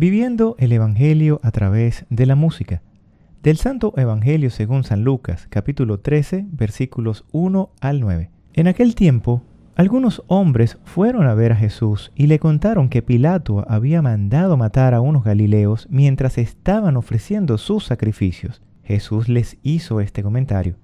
Viviendo el Evangelio a través de la música. Del Santo Evangelio según San Lucas, capítulo 13, versículos 1 al 9. En aquel tiempo, algunos hombres fueron a ver a Jesús y le contaron que Pilato había mandado matar a unos galileos mientras estaban ofreciendo sus sacrificios. Jesús les hizo este comentario.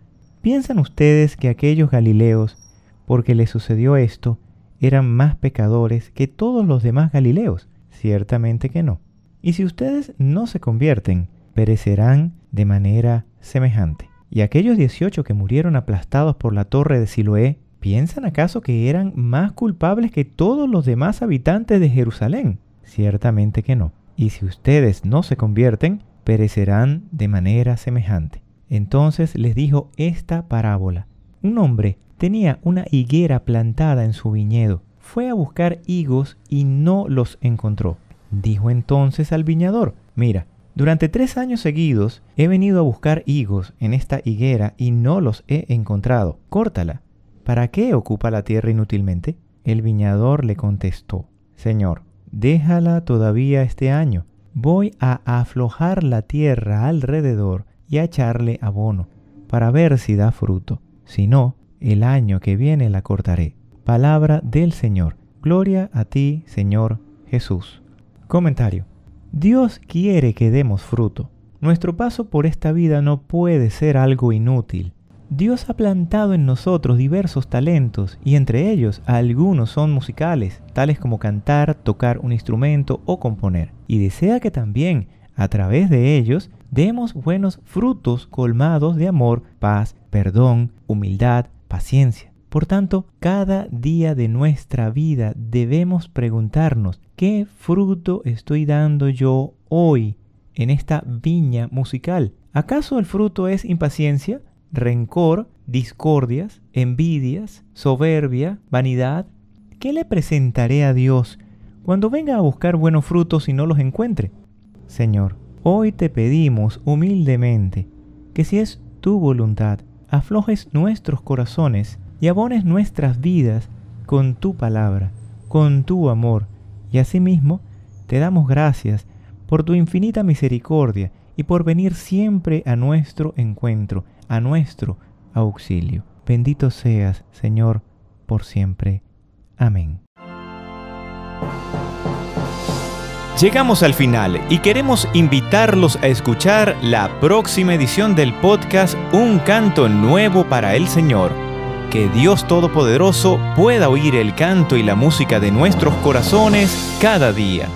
¿Piensan ustedes que aquellos galileos, porque les sucedió esto, eran más pecadores que todos los demás galileos? Ciertamente que no. Y si ustedes no se convierten, perecerán de manera semejante. Y aquellos dieciocho que murieron aplastados por la torre de Siloé, ¿piensan acaso que eran más culpables que todos los demás habitantes de Jerusalén? Ciertamente que no. Y si ustedes no se convierten, perecerán de manera semejante. Entonces les dijo esta parábola. Un hombre tenía una higuera plantada en su viñedo. Fue a buscar higos y no los encontró. Dijo entonces al viñador, mira, durante tres años seguidos he venido a buscar higos en esta higuera y no los he encontrado. Córtala. ¿Para qué ocupa la tierra inútilmente? El viñador le contestó, Señor, déjala todavía este año. Voy a aflojar la tierra alrededor y a echarle abono, para ver si da fruto. Si no, el año que viene la cortaré. Palabra del Señor. Gloria a ti, Señor Jesús. Comentario. Dios quiere que demos fruto. Nuestro paso por esta vida no puede ser algo inútil. Dios ha plantado en nosotros diversos talentos y entre ellos algunos son musicales, tales como cantar, tocar un instrumento o componer. Y desea que también, a través de ellos, demos buenos frutos colmados de amor, paz, perdón, humildad, paciencia. Por tanto, cada día de nuestra vida debemos preguntarnos, ¿qué fruto estoy dando yo hoy en esta viña musical? ¿Acaso el fruto es impaciencia, rencor, discordias, envidias, soberbia, vanidad? ¿Qué le presentaré a Dios cuando venga a buscar buenos frutos y no los encuentre? Señor, hoy te pedimos humildemente que si es tu voluntad, aflojes nuestros corazones y abones nuestras vidas con tu palabra, con tu amor, y asimismo te damos gracias por tu infinita misericordia y por venir siempre a nuestro encuentro, a nuestro auxilio. Bendito seas, Señor, por siempre. Amén. Llegamos al final y queremos invitarlos a escuchar la próxima edición del podcast Un canto nuevo para el Señor que Dios Todopoderoso pueda oír el canto y la música de nuestros corazones cada día.